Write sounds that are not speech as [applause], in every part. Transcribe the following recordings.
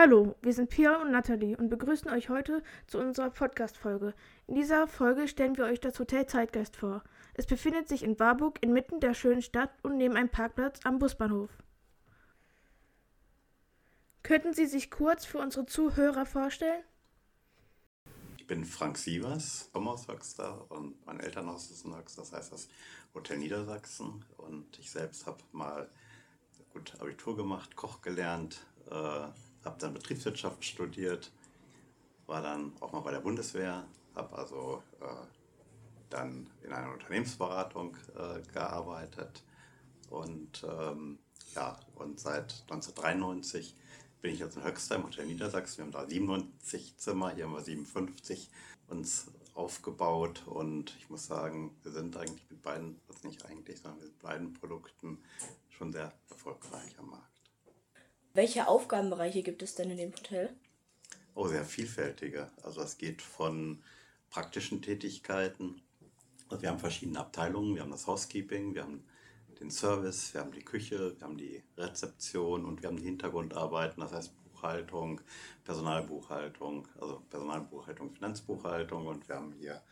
Hallo, wir sind Pia und Nathalie und begrüßen euch heute zu unserer Podcast-Folge. In dieser Folge stellen wir euch das Hotel Zeitgeist vor. Es befindet sich in Warburg inmitten der schönen Stadt und neben einem Parkplatz am Busbahnhof. Könnten Sie sich kurz für unsere Zuhörer vorstellen? Ich bin Frank Sievers, komme aus Höxter und mein Elternhaus ist in Höxter, das heißt das Hotel Niedersachsen. Und ich selbst habe mal gut Abitur gemacht, Koch gelernt, äh, habe dann Betriebswirtschaft studiert, war dann auch mal bei der Bundeswehr, habe also äh, dann in einer Unternehmensberatung äh, gearbeitet und ähm, ja, und seit 1993 bin ich jetzt in Höxter im Hotel Niedersachsen. Wir haben da 97 Zimmer, hier haben wir 57 uns aufgebaut und ich muss sagen, wir sind eigentlich mit beiden, das nicht eigentlich, sondern mit beiden Produkten schon sehr erfolgreich am Markt. Welche Aufgabenbereiche gibt es denn in dem Hotel? Oh, sehr vielfältige. Also es geht von praktischen Tätigkeiten. Also wir haben verschiedene Abteilungen. Wir haben das Housekeeping, wir haben den Service, wir haben die Küche, wir haben die Rezeption und wir haben die Hintergrundarbeiten, das heißt Buchhaltung, Personalbuchhaltung, also Personalbuchhaltung, Finanzbuchhaltung und wir haben hier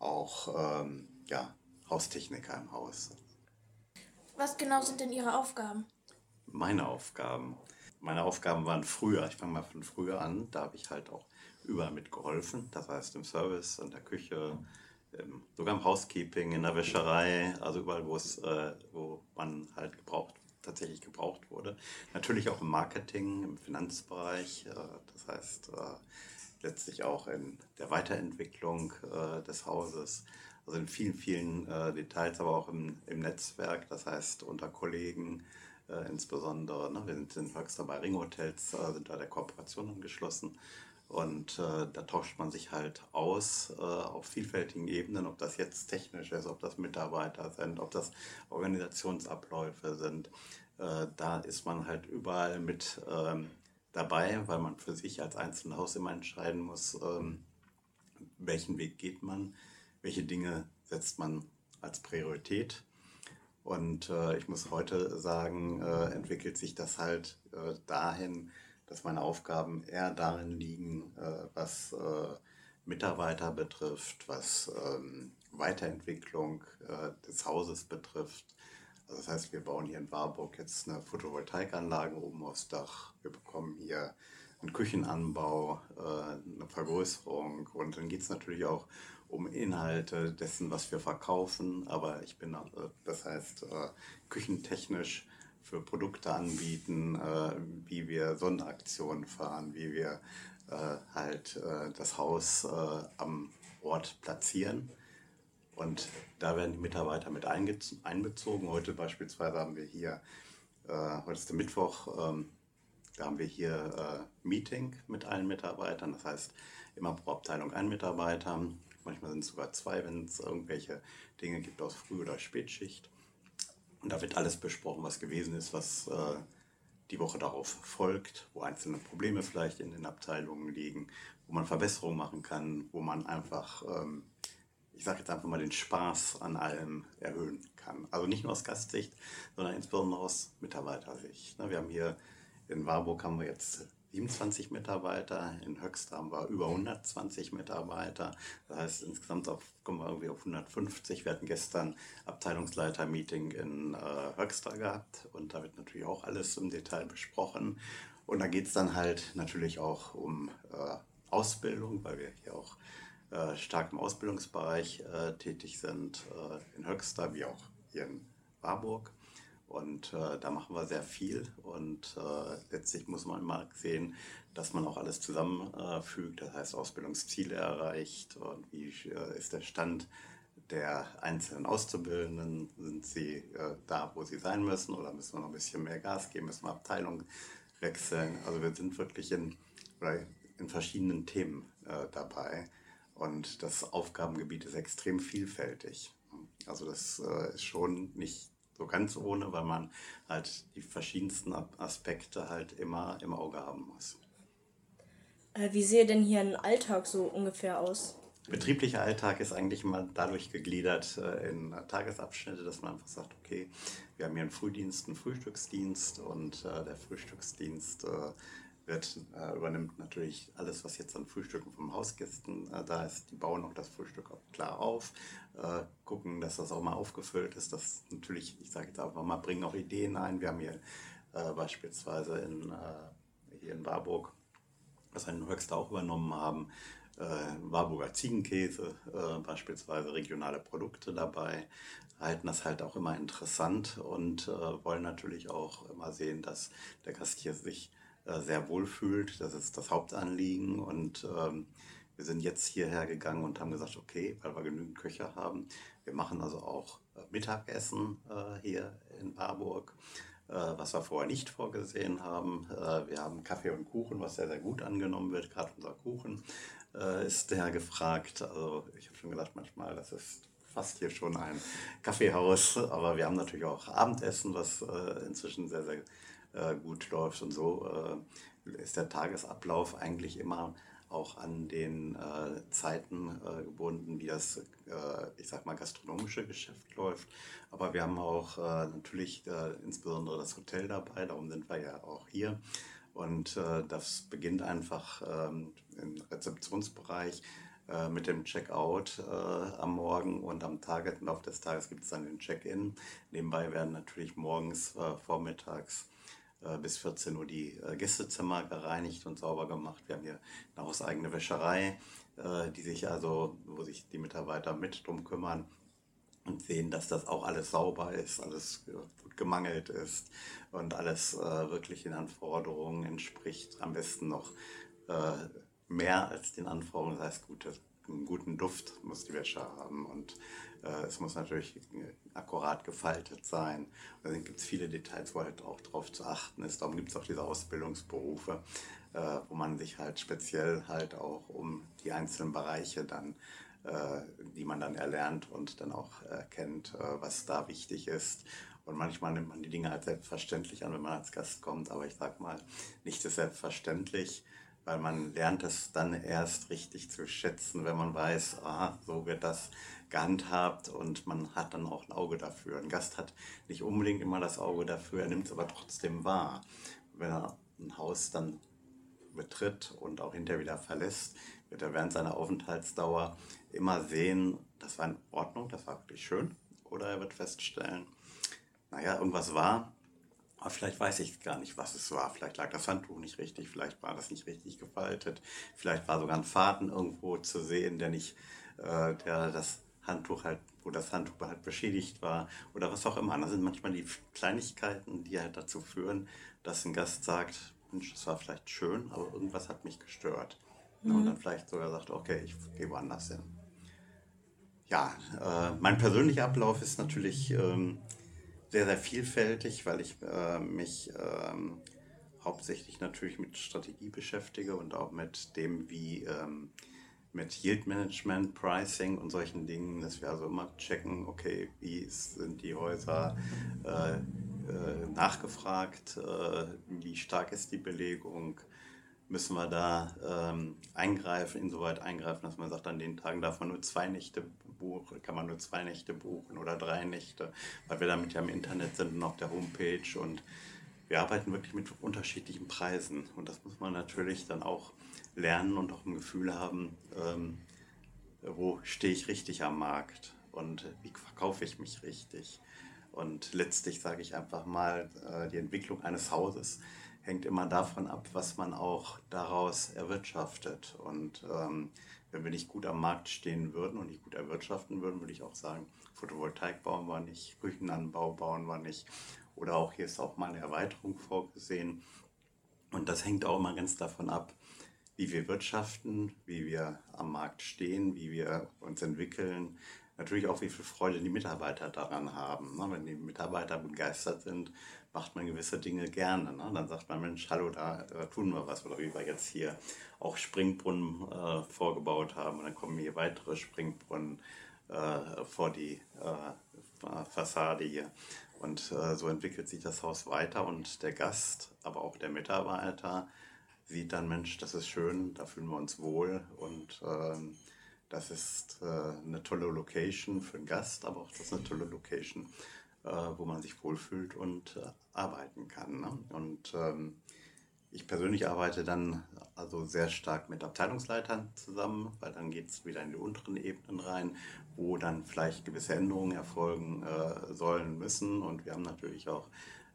auch ähm, ja, Haustechniker im Haus. Was genau sind denn Ihre Aufgaben? Meine Aufgaben meine Aufgaben waren früher, ich fange mal von früher an, da habe ich halt auch überall mitgeholfen. Das heißt im Service, in der Küche, im, sogar im Housekeeping, in der Wäscherei, also überall, wo es, äh, wo man halt gebraucht, tatsächlich gebraucht wurde. Natürlich auch im Marketing, im Finanzbereich, äh, das heißt äh, letztlich auch in der Weiterentwicklung äh, des Hauses. Also in vielen, vielen äh, Details, aber auch im, im Netzwerk, das heißt unter Kollegen, äh, insbesondere. Ne? Wir sind in Höxter Ringhotels, äh, sind da der Kooperation angeschlossen. Und äh, da tauscht man sich halt aus äh, auf vielfältigen Ebenen, ob das jetzt technisch ist, ob das Mitarbeiter sind, ob das Organisationsabläufe sind. Äh, da ist man halt überall mit ähm, dabei, weil man für sich als einzelnes Haus immer entscheiden muss, ähm, welchen Weg geht man, welche Dinge setzt man als Priorität und äh, ich muss heute sagen, äh, entwickelt sich das halt äh, dahin, dass meine Aufgaben eher darin liegen, äh, was äh, Mitarbeiter betrifft, was ähm, Weiterentwicklung äh, des Hauses betrifft. Also das heißt, wir bauen hier in Warburg jetzt eine Photovoltaikanlage oben aufs Dach. Wir bekommen hier einen Küchenanbau, eine Vergrößerung und dann geht es natürlich auch um Inhalte dessen, was wir verkaufen. Aber ich bin, äh, das heißt, äh, küchentechnisch für Produkte anbieten, äh, wie wir Sonnenaktionen fahren, wie wir halt das Haus am Ort platzieren. Und da werden die Mitarbeiter mit einbezogen. Heute beispielsweise haben wir hier, heute ist der Mittwoch, ähm, da haben wir hier Meeting mit allen Mitarbeitern. Das heißt, immer pro Abteilung ein Mitarbeiter. Manchmal sind es sogar zwei, wenn es irgendwelche Dinge gibt aus Früh- oder Spätschicht. Und da wird alles besprochen, was gewesen ist, was äh, die Woche darauf folgt, wo einzelne Probleme vielleicht in den Abteilungen liegen, wo man Verbesserungen machen kann, wo man einfach, ähm, ich sage jetzt einfach mal, den Spaß an allem erhöhen kann. Also nicht nur aus Gastsicht, sondern insbesondere aus Mitarbeitersicht. Ne, wir haben hier in Warburg haben wir jetzt 27 Mitarbeiter, in Höxter haben wir über 120 Mitarbeiter. Das heißt, insgesamt auf, kommen wir irgendwie auf 150. Wir hatten gestern Abteilungsleiter-Meeting in äh, Höxter gehabt und da wird natürlich auch alles im Detail besprochen. Und da geht es dann halt natürlich auch um äh, Ausbildung, weil wir hier auch äh, stark im Ausbildungsbereich äh, tätig sind, äh, in Höxter wie auch hier in Warburg. Und äh, da machen wir sehr viel. Und äh, letztlich muss man mal sehen, dass man auch alles zusammenfügt, das heißt Ausbildungsziele erreicht und wie äh, ist der Stand der einzelnen Auszubildenden, sind sie äh, da, wo sie sein müssen? Oder müssen wir noch ein bisschen mehr Gas geben, müssen wir Abteilung wechseln. Also wir sind wirklich in, in verschiedenen Themen äh, dabei. Und das Aufgabengebiet ist extrem vielfältig. Also das äh, ist schon nicht so ganz ohne, weil man halt die verschiedensten Aspekte halt immer im Auge haben muss. Äh, wie sehe denn hier ein Alltag so ungefähr aus? Betrieblicher Alltag ist eigentlich immer dadurch gegliedert äh, in Tagesabschnitte, dass man einfach sagt, okay, wir haben hier einen Frühdienst, einen Frühstücksdienst und äh, der Frühstücksdienst wird, äh, übernimmt natürlich alles, was jetzt an Frühstücken vom Hausgästen äh, da ist. Die bauen auch das Frühstück auch klar auf, äh, gucken, dass das auch mal aufgefüllt ist. Das natürlich, ich sage jetzt einfach mal, bringen auch Ideen ein. Wir haben hier äh, beispielsweise in, äh, hier in Warburg, was wir in Höxter auch übernommen haben, äh, Warburger Ziegenkäse, beispielsweise regionale Produkte dabei, halten das halt auch immer interessant und wollen natürlich auch immer sehen, dass der Gast hier sich sehr wohl fühlt. Das ist das Hauptanliegen. Und ähm, wir sind jetzt hierher gegangen und haben gesagt, okay, weil wir genügend Köche haben, wir machen also auch äh, Mittagessen äh, hier in Warburg, äh, was wir vorher nicht vorgesehen haben. Äh, wir haben Kaffee und Kuchen, was sehr, sehr gut angenommen wird. Gerade unser Kuchen äh, ist sehr gefragt. Also ich habe schon gedacht, manchmal, das ist fast hier schon ein Kaffeehaus, aber wir haben natürlich auch Abendessen, was inzwischen sehr, sehr äh, gut läuft. Und so äh, ist der Tagesablauf eigentlich immer auch an den äh, Zeiten äh, gebunden, wie das, äh, ich sag mal, gastronomische Geschäft läuft. Aber wir haben auch äh, natürlich insbesondere das Hotel dabei, darum sind wir ja auch hier. Und das beginnt einfach ähm, im Rezeptionsbereich mit dem Checkout am Morgen und am Tag, im Laufe des Tages gibt es dann den Check-in. Nebenbei werden natürlich morgens, vormittags äh, bis 14 Uhr die äh, Gästezimmer gereinigt und sauber gemacht. Wir haben hier eine hauseigene Wäscherei, äh, die sich also, wo sich die Mitarbeiter mit drum kümmern und sehen, dass das auch alles sauber ist, alles gut gemangelt ist und alles wirklich den Anforderungen entspricht. Am besten noch mehr als den Anforderungen, das heißt einen guten Duft muss die Wäsche haben und äh, es muss natürlich akkurat gefaltet sein. Dann gibt es viele Details, wo halt auch darauf zu achten ist. Darum gibt es auch diese Ausbildungsberufe, äh, wo man sich halt speziell halt auch um die einzelnen Bereiche dann, äh, die man dann erlernt und dann auch erkennt, äh, was da wichtig ist. Und manchmal nimmt man die Dinge halt selbstverständlich an, wenn man als Gast kommt, aber ich sag mal, nicht ist selbstverständlich weil man lernt es dann erst richtig zu schätzen, wenn man weiß, aha, so wird das gehandhabt und man hat dann auch ein Auge dafür. Ein Gast hat nicht unbedingt immer das Auge dafür, er nimmt es aber trotzdem wahr. Wenn er ein Haus dann betritt und auch hinterher wieder verlässt, wird er während seiner Aufenthaltsdauer immer sehen, das war in Ordnung, das war wirklich schön. Oder er wird feststellen, naja, irgendwas war, aber vielleicht weiß ich gar nicht, was es war. Vielleicht lag das Handtuch nicht richtig, vielleicht war das nicht richtig gefaltet, vielleicht war sogar ein Faden irgendwo zu sehen, der nicht, äh, der das Handtuch halt, wo das Handtuch halt beschädigt war oder was auch immer. Das sind manchmal die Kleinigkeiten, die halt dazu führen, dass ein Gast sagt, Mensch, das war vielleicht schön, aber irgendwas hat mich gestört. Mhm. Und dann vielleicht sogar sagt, okay, ich gehe woanders hin. Ja, äh, mein persönlicher Ablauf ist natürlich ähm, sehr, sehr vielfältig, weil ich äh, mich ähm, hauptsächlich natürlich mit Strategie beschäftige und auch mit dem, wie ähm, mit Yield Management, Pricing und solchen Dingen, dass wir also immer checken, okay, wie sind die Häuser äh, äh, nachgefragt, äh, wie stark ist die Belegung, müssen wir da ähm, eingreifen, insoweit eingreifen, dass man sagt, an den Tagen darf man nur zwei Nächte buchen, kann man nur zwei Nächte buchen oder drei Nächte, weil wir damit ja im Internet sind und auf der Homepage und wir arbeiten wirklich mit unterschiedlichen Preisen und das muss man natürlich dann auch lernen und auch ein Gefühl haben, ähm, wo stehe ich richtig am Markt und wie verkaufe ich mich richtig. Und letztlich sage ich einfach mal, äh, die Entwicklung eines Hauses hängt immer davon ab, was man auch daraus erwirtschaftet. Und ähm, wenn wir nicht gut am Markt stehen würden und nicht gut erwirtschaften würden, würde ich auch sagen, Photovoltaik bauen wir nicht, Küchenanbau bauen wir nicht. Oder auch hier ist auch mal eine Erweiterung vorgesehen. Und das hängt auch immer ganz davon ab, wie wir wirtschaften, wie wir am Markt stehen, wie wir uns entwickeln. Natürlich auch, wie viel Freude die Mitarbeiter daran haben. Ne? Wenn die Mitarbeiter begeistert sind, macht man gewisse Dinge gerne. Ne? Dann sagt man, Mensch, hallo, da, da, tun wir was. Oder wie wir jetzt hier auch Springbrunnen äh, vorgebaut haben. Und dann kommen hier weitere Springbrunnen äh, vor die äh, Fassade hier. Und äh, so entwickelt sich das Haus weiter und der Gast, aber auch der Mitarbeiter sieht dann, Mensch, das ist schön, da fühlen wir uns wohl und ähm, das ist äh, eine tolle Location für den Gast, aber auch das ist eine tolle Location äh, wo man sich wohlfühlt und äh, arbeiten kann. Ne? Und ähm, ich persönlich arbeite dann also sehr stark mit Abteilungsleitern zusammen, weil dann geht es wieder in die unteren Ebenen rein, wo dann vielleicht gewisse Änderungen erfolgen äh, sollen müssen. Und wir haben natürlich auch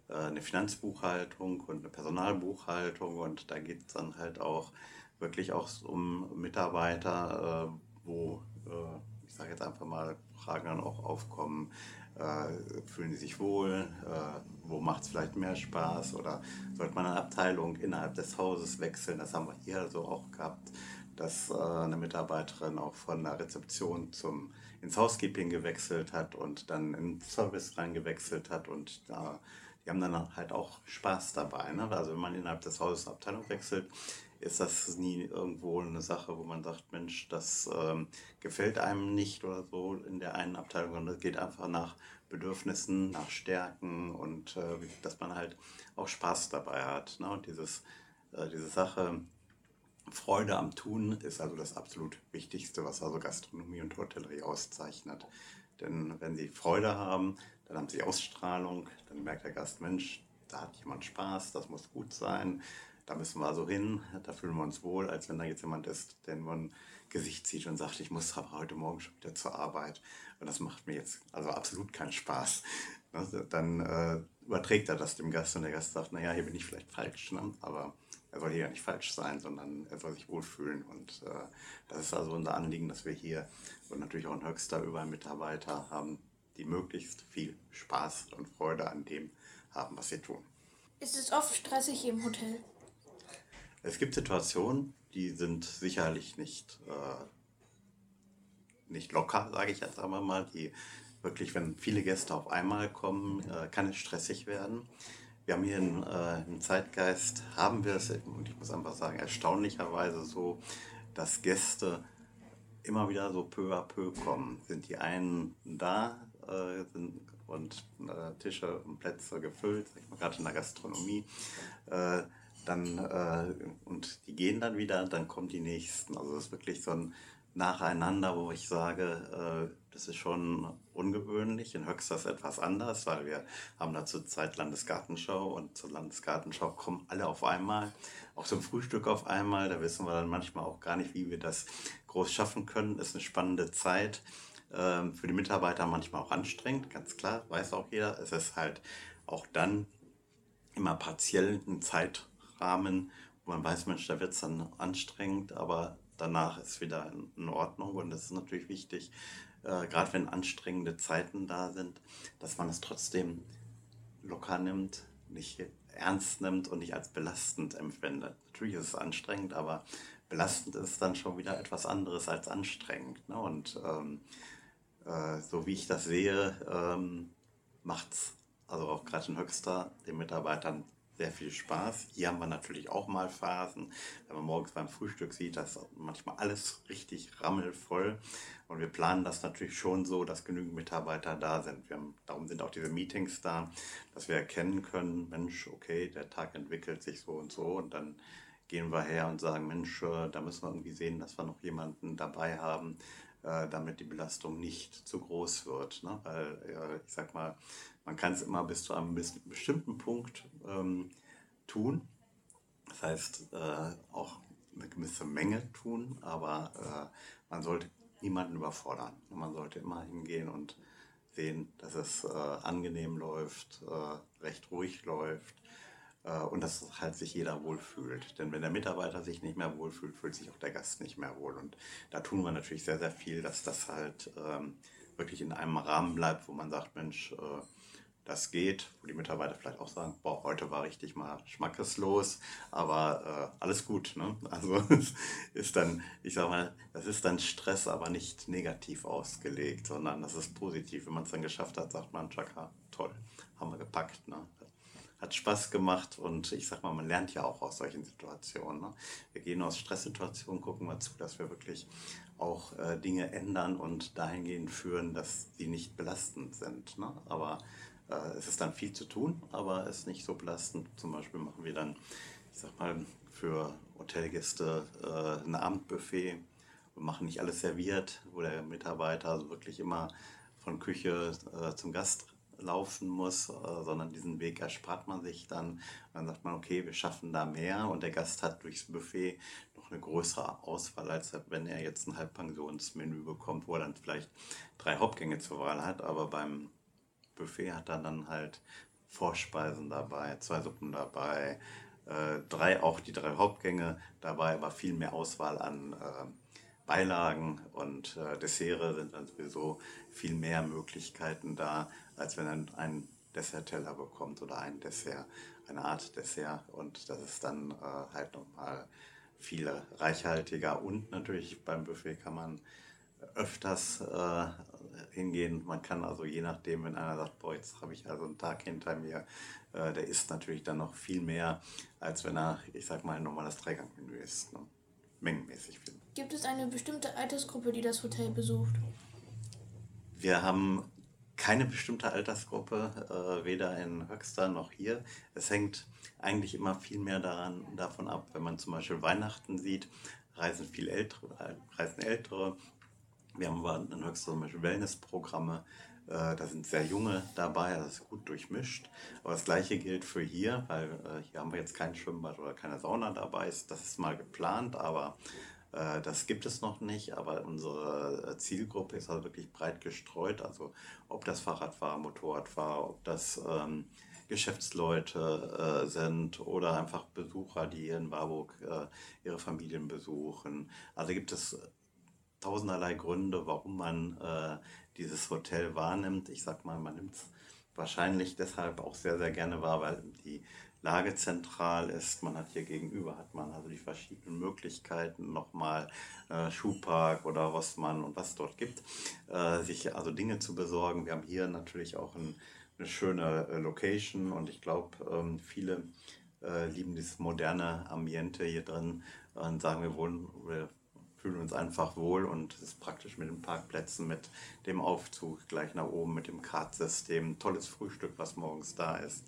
äh, eine Finanzbuchhaltung und eine Personalbuchhaltung und da geht es dann halt auch wirklich auch um Mitarbeiter, äh, wo, äh, ich sage jetzt einfach mal, Fragen dann auch aufkommen, äh, fühlen sie sich wohl, äh, wo macht es vielleicht mehr Spaß oder sollte man eine Abteilung innerhalb des Hauses wechseln. Das haben wir hier also auch gehabt, dass äh, eine Mitarbeiterin auch von der Rezeption zum, ins Housekeeping gewechselt hat und dann in Service reingewechselt hat und da die haben dann halt auch Spaß dabei. Ne? Also wenn man innerhalb des Hauses eine Abteilung wechselt, ist das nie irgendwo eine Sache, wo man sagt, Mensch, das ähm, gefällt einem nicht oder so in der einen Abteilung, sondern es geht einfach nach Bedürfnissen, nach Stärken und äh, dass man halt auch Spaß dabei hat. Ne? Und dieses, äh, diese Sache, Freude am Tun ist also das absolut Wichtigste, was also Gastronomie und Hotellerie auszeichnet. Denn wenn sie Freude haben, dann haben sie Ausstrahlung, dann merkt der Gast, Mensch, da hat jemand Spaß, das muss gut sein da müssen wir so hin, da fühlen wir uns wohl, als wenn da jetzt jemand ist, der nur ein Gesicht sieht und sagt, ich muss aber heute Morgen schon wieder zur Arbeit. Und das macht mir jetzt also absolut keinen Spaß. Ne, dann äh, überträgt er das dem Gast und der Gast sagt, naja, hier bin ich vielleicht falsch, ne? aber er soll hier ja nicht falsch sein, sondern er soll sich wohlfühlen. Und äh, das ist also unser Anliegen, dass wir hier und natürlich auch in Höchster überall Mitarbeiter haben, die möglichst viel Spaß und Freude an dem haben, was sie tun. Ist es oft stressig im Hotel? Es gibt Situationen, die sind sicherlich nicht, äh, nicht locker, sage ich jetzt einmal mal, die wirklich, wenn viele Gäste auf einmal kommen, äh, kann es stressig werden. Wir haben hier in, äh, im Zeitgeist, haben wir es, und ich muss einfach sagen, erstaunlicherweise so, dass Gäste immer wieder so peu à peu kommen. Sind die einen da äh, sind, und äh, Tische und Plätze gefüllt, gerade in der Gastronomie, äh, dann äh, und die gehen dann wieder, dann kommen die nächsten. Also es ist wirklich so ein Nacheinander, wo ich sage, äh, das ist schon ungewöhnlich. In Höxter etwas anders, weil wir haben da zur Zeit Landesgartenschau und zur Landesgartenschau kommen alle auf einmal, auch zum Frühstück auf einmal. Da wissen wir dann manchmal auch gar nicht, wie wir das groß schaffen können. Ist eine spannende Zeit. Ähm, für die Mitarbeiter manchmal auch anstrengend, ganz klar, weiß auch jeder. Es ist halt auch dann immer partiell ein Zeit Rahmen, wo man weiß, Mensch, da wird es dann anstrengend, aber danach ist wieder in, Ordnung und es ist natürlich wichtig, äh, gerade wenn anstrengende Zeiten da sind, dass man es trotzdem locker nimmt, nicht ernst nimmt und nicht als belastend empfindet. Natürlich ist es anstrengend, aber belastend ist dann schon wieder etwas anderes als anstrengend. Ne? Und ähm, äh, so wie ich das sehe, ähm, macht es also auch gerade in Höxter den Mitarbeitern sehr viel Spaß. Hier haben wir natürlich auch mal Phasen, wenn man morgens beim Frühstück sieht, dass manchmal alles richtig rammelvoll. Und wir planen das natürlich schon so, dass genügend Mitarbeiter da sind. Haben, darum sind auch diese Meetings da, dass wir erkennen können, Mensch, okay, der Tag entwickelt sich so und so. Und dann gehen wir her und sagen, Mensch, äh, da müssen wir irgendwie sehen, dass wir noch jemanden dabei haben, äh, damit die Belastung nicht zu groß wird. Ne? Weil, ich sag mal, man kann es immer bis zu einem bestimmten Punkt ähm, tun. Das heißt, äh, auch eine gewisse Menge tun, aber äh, man sollte niemanden überfordern. Man sollte immer hingehen und sehen, dass es äh, angenehm läuft, äh, recht ruhig läuft und dass halt sich jeder wohlfühlt. Denn wenn der Mitarbeiter sich nicht mehr wohlfühlt, fühlt sich auch der Gast nicht mehr wohl. Und da tun wir natürlich sehr, sehr viel, dass das halt ähm, wirklich in einem Rahmen bleibt, wo man sagt, Mensch, äh, das geht, wo die Mitarbeiter vielleicht auch sagen, boah, heute war richtig mal schmackeslos, aber äh, alles gut. Ne? [laughs] Also es ist dann, ich sag mal, das ist dann Stress, aber nicht negativ ausgelegt, sondern das ist positiv. Wenn man es dann geschafft hat, sagt man, Chaka, toll, haben wir gepackt. Ne? Hat Spaß gemacht und ich sag mal, man lernt ja auch aus solchen Situationen. Ne? Wir gehen aus Stresssituationen, gucken mal zu, dass wir wirklich auch äh, Dinge ändern und dahingehend führen, dass sie nicht belastend sind. Ne? Aber äh, es ist dann viel zu tun, aber es ist nicht so belastend. Zum Beispiel machen wir dann, ich sag mal, für Hotelgäste äh, ein Abendbuffet. Wir machen nicht alles serviert, wo der Mitarbeiter also wirklich immer von Küche äh, zum Gast laufen muss, äh, sondern diesen Weg erspart man sich dann. Dann sagt man, okay, wir schaffen da mehr und der Gast hat durchs Buffet noch eine größere Auswahl, als wenn er jetzt ein Halbpensionsmenü bekommt, wo er dann vielleicht drei Hauptgänge zur Wahl hat, aber beim Buffet hat er dann halt Vorspeisen dabei, zwei Suppen dabei, äh, drei auch die drei Hauptgänge dabei, aber viel mehr Auswahl an äh, Beilagen und äh, Dessert sind dann sowieso viel mehr Möglichkeiten da, als wenn er einen Dessertteller bekommt oder ein Dessert, eine Art Dessert. Und das ist dann äh, halt nochmal viel reichhaltiger. Und natürlich beim Buffet kann man öfters äh, hingehen. Man kann also je nachdem, wenn einer sagt, boah, jetzt habe ich also einen Tag hinter mir, äh, der isst natürlich dann noch viel mehr, als wenn er, ich sag mal, ein normales Dreigangmenü isst. Ne? Mengenmäßig viel. Gibt es eine bestimmte Altersgruppe, die das Hotel besucht? Wir haben keine bestimmte Altersgruppe, äh, weder in Höxter noch hier. Es hängt eigentlich immer viel mehr daran, davon ab, wenn man zum Beispiel Weihnachten sieht, reisen viel ältere, äh, reisen ältere. Wir haben in Höxter zum Beispiel Wellnessprogramme, äh, da sind sehr junge dabei, das ist gut durchmischt. Aber das gleiche gilt für hier, weil hier haben wir jetzt kein Schwimmbad oder keine Sauna dabei. Das ist mal geplant, aber das gibt es noch nicht, aber unsere äh, Zielgruppe ist also wirklich breit gestreut. Also ob das Fahrradfahrer, Motorradfahrer, ob das ähm, Geschäftsleute äh, sind oder einfach Besucher, die hier in Warburg äh, ihre Familien besuchen. Also gibt es tausenderlei Gründe, warum man äh, dieses Hotel wahrnimmt. Ich sag mal, man nimmt es wahrscheinlich deshalb auch sehr, sehr gerne wahr, weil die Lage zentral ist. Man hat hier gegenüber hat man also die verschiedenen Möglichkeiten, nochmal äh, Schuhpark oder was man und was dort gibt, äh, sich also Dinge zu besorgen. Wir haben hier natürlich auch ein, eine schöne äh, Location und ich glaube, ähm, viele äh, lieben dieses moderne Ambiente hier drin und sagen, wir wohnen, wir fühlen uns einfach wohl und es ist praktisch mit den Parkplätzen, mit dem Aufzug gleich nach oben, mit dem Kartsystem, tolles Frühstück, was morgens da ist.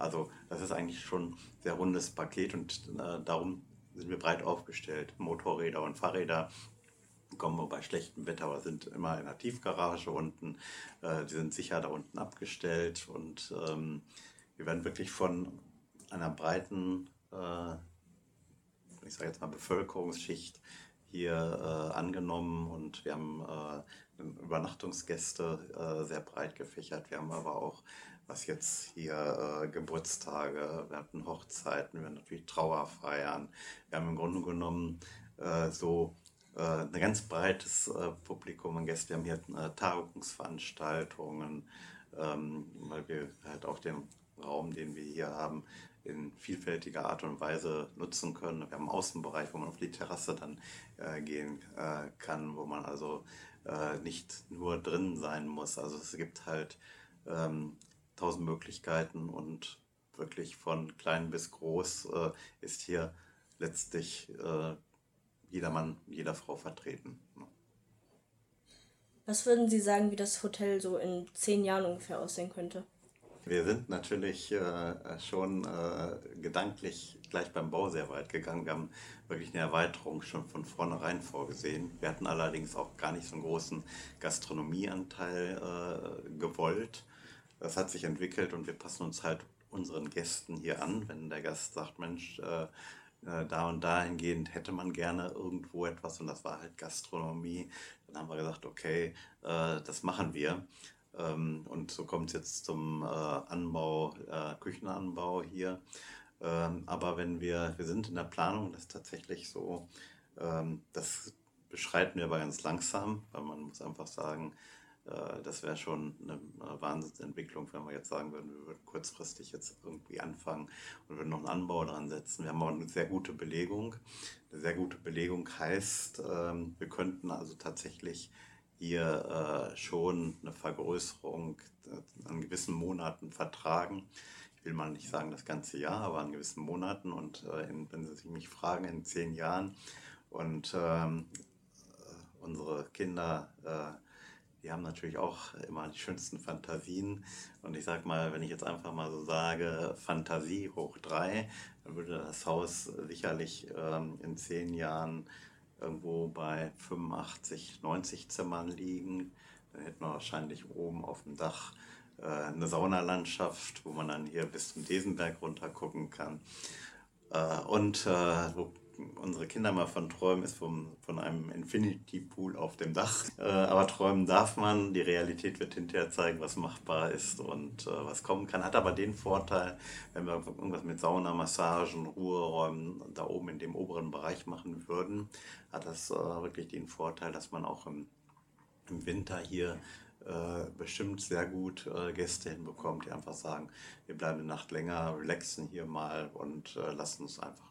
Also das ist eigentlich schon ein sehr rundes Paket und äh, darum sind wir breit aufgestellt. Motorräder und Fahrräder kommen wir bei schlechtem Wetter, aber sind immer in der Tiefgarage unten. Äh, die sind sicher da unten abgestellt und ähm, wir werden wirklich von einer breiten, äh, ich sage jetzt mal Bevölkerungsschicht hier äh, angenommen und wir haben äh, Übernachtungsgäste äh, sehr breit gefächert. Wir haben aber auch was jetzt hier äh, Geburtstage, wir hatten Hochzeiten, wir haben natürlich Trauerfeiern. Wir haben im Grunde genommen äh, so äh, ein ganz breites äh, Publikum an Gästen. Wir haben hier äh, Tagungsveranstaltungen, ähm, weil wir halt auch den Raum, den wir hier haben, in vielfältiger Art und Weise nutzen können. Wir haben einen Außenbereich, wo man auf die Terrasse dann äh, gehen kann, wo man also nicht nur drin sein muss. Also es gibt halt ähm, tausend Möglichkeiten und wirklich von klein bis groß äh, ist hier letztlich äh, jeder Mann, jeder Frau vertreten. Was würden Sie sagen, wie das Hotel so in zehn Jahren ungefähr aussehen könnte? Wir sind natürlich äh, schon äh, gedanklich gleich beim Bau sehr weit gegangen. Wir haben wirklich eine Erweiterung schon von vornherein vorgesehen. Wir hatten allerdings auch gar nicht so einen großen Gastronomieanteil äh, gewollt. Das hat sich entwickelt und wir passen uns halt unseren Gästen hier an. Wenn der Gast sagt, Mensch, äh, äh, da und dahingehend hätte man gerne irgendwo etwas und das war halt Gastronomie, dann haben wir gesagt, okay, äh, das machen wir. Ähm, und so kommt es jetzt zum äh, Anbau, äh, Küchenanbau hier. Ähm, aber wenn wir, wir sind in der Planung, das ist tatsächlich so, ähm, das beschreiten wir aber ganz langsam, weil man muss einfach sagen, das wäre schon eine Wahnsinnsentwicklung, wenn wir jetzt sagen würden, wir würden kurzfristig jetzt irgendwie anfangen und würden noch einen Anbau dran setzen. Wir haben auch eine sehr gute Belegung. Eine sehr gute Belegung heißt, ähm, wir könnten also tatsächlich hier äh, schon eine Vergrößerung äh, an gewissen Monaten vertragen. Ich will mal nicht sagen das ganze Jahr, aber an gewissen Monaten. Und wenn Sie mich fragen, in zehn Jahren und ähm, unsere Kinder die haben natürlich auch immer die schönsten Fantasien. Und ich sag mal, wenn ich jetzt einfach mal so sage, Fantasie hoch drei, dann würde das Haus sicherlich ähm, in zehn Jahren irgendwo bei 85, 90 Zimmern liegen. Dann hätten wir wahrscheinlich oben auf dem Dach äh, eine Saunalandschaft, wo man dann hier bis zum Desenberg runter gucken kann. Äh, und äh, wo unsere Kinder mal von träumen, ist vom, von einem Infinity Pool auf dem Dach. Äh, aber träumen darf man. Die Realität wird hinterher zeigen, was machbar ist und äh, was kommen kann. Hat aber den Vorteil, wenn wir irgendwas mit Sauna, Massagen, Ruheräumen da oben in dem oberen Bereich machen würden, hat das äh, wirklich den Vorteil, dass man auch im, im Winter hier äh, bestimmt sehr gut äh, Gäste hinbekommt, die einfach sagen, wir bleiben eine Nacht länger, relaxen hier mal und äh, lassen es einfach.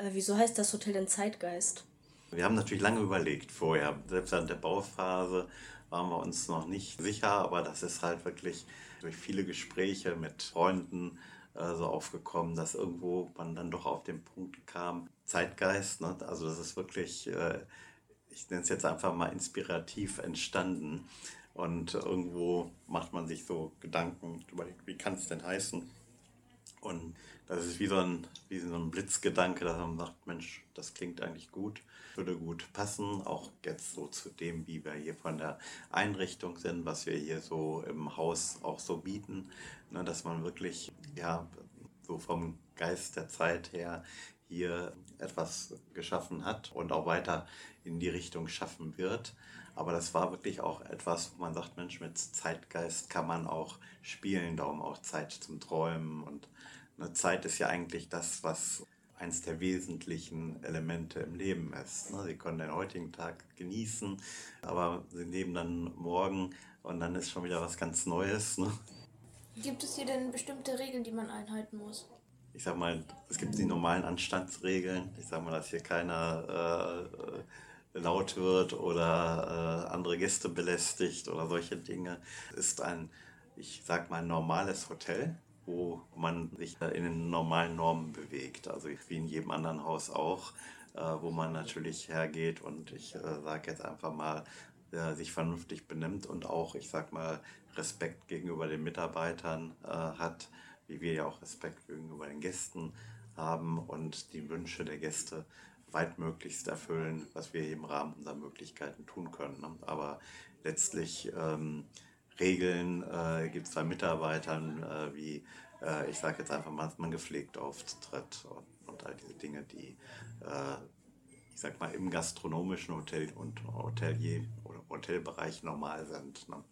Äh, wieso heißt das Hotel denn Zeitgeist? Wir haben natürlich lange überlegt vorher. Selbst während der Bauphase waren wir uns noch nicht sicher, aber das ist halt wirklich durch viele Gespräche mit Freunden äh, so aufgekommen, dass irgendwo man dann doch auf den Punkt kam, Zeitgeist. Ne? Also das ist wirklich, äh, ich nenne es jetzt einfach mal inspirativ entstanden. Und irgendwo macht man sich so Gedanken, wie kann es denn heißen? Und das ist wie so ein, wie so ein Blitzgedanke, dass man sagt, Mensch, das klingt eigentlich gut, würde gut passen, auch jetzt so zu dem, wie wir hier von der Einrichtung sind, was wir hier so im Haus auch so bieten, ne, dass man wirklich, ja, so vom Geist der Zeit her hier etwas geschaffen hat und auch weiter in die Richtung schaffen wird. Aber das war wirklich auch etwas, wo man sagt, Mensch, mit Zeitgeist kann man auch spielen, darum auch Zeit zum Träumen und eine Zeit ist ja eigentlich das, was eines der wesentlichen Elemente im Leben ist. Ne? Sie können den heutigen Tag genießen, aber sie leben dann morgen und dann ist schon wieder was ganz Neues. Ne? Gibt es hier denn bestimmte Regeln, die man einhalten muss? Ich sag mal, es gibt die normalen Anstandsregeln. Ich sag mal, dass hier keiner äh, laut wird oder äh, andere Gäste belästigt oder solche Dinge. Es ist ein, ich sag mal, normales Hotel wo man sich in den normalen Normen bewegt. Also wie in jedem anderen Haus auch, äh, wo man natürlich hergeht und ich äh, sage jetzt einfach mal, äh, sich vernünftig benimmt und auch, ich sag mal, Respekt gegenüber den Mitarbeitern hat, wie wir ja auch Respekt gegenüber den Gästen haben und die Wünsche der Gäste weitmöglichst erfüllen, was wir im Rahmen unserer Möglichkeiten tun können. Ne? Aber letztlich ähm, Regeln äh, gibt es bei Mitarbeitern, äh, wie äh, ich sage jetzt einfach mal, dass man gepflegt auftritt und, und all diese Dinge, die äh, ich sag mal im gastronomischen Hotel und Hotelier oder Hotelbereich normal sind. Ne?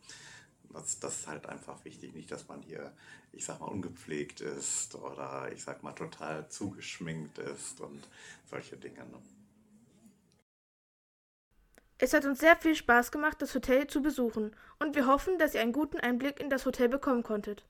Das, das, ist halt einfach wichtig, nicht, dass man hier, ich sag mal, ungepflegt ist oder ich sag mal total zugeschminkt ist und solche Dinge. Ne? Es hat uns sehr viel Spaß gemacht, das Hotel zu besuchen, und wir hoffen, dass ihr einen guten Einblick in das Hotel bekommen konntet.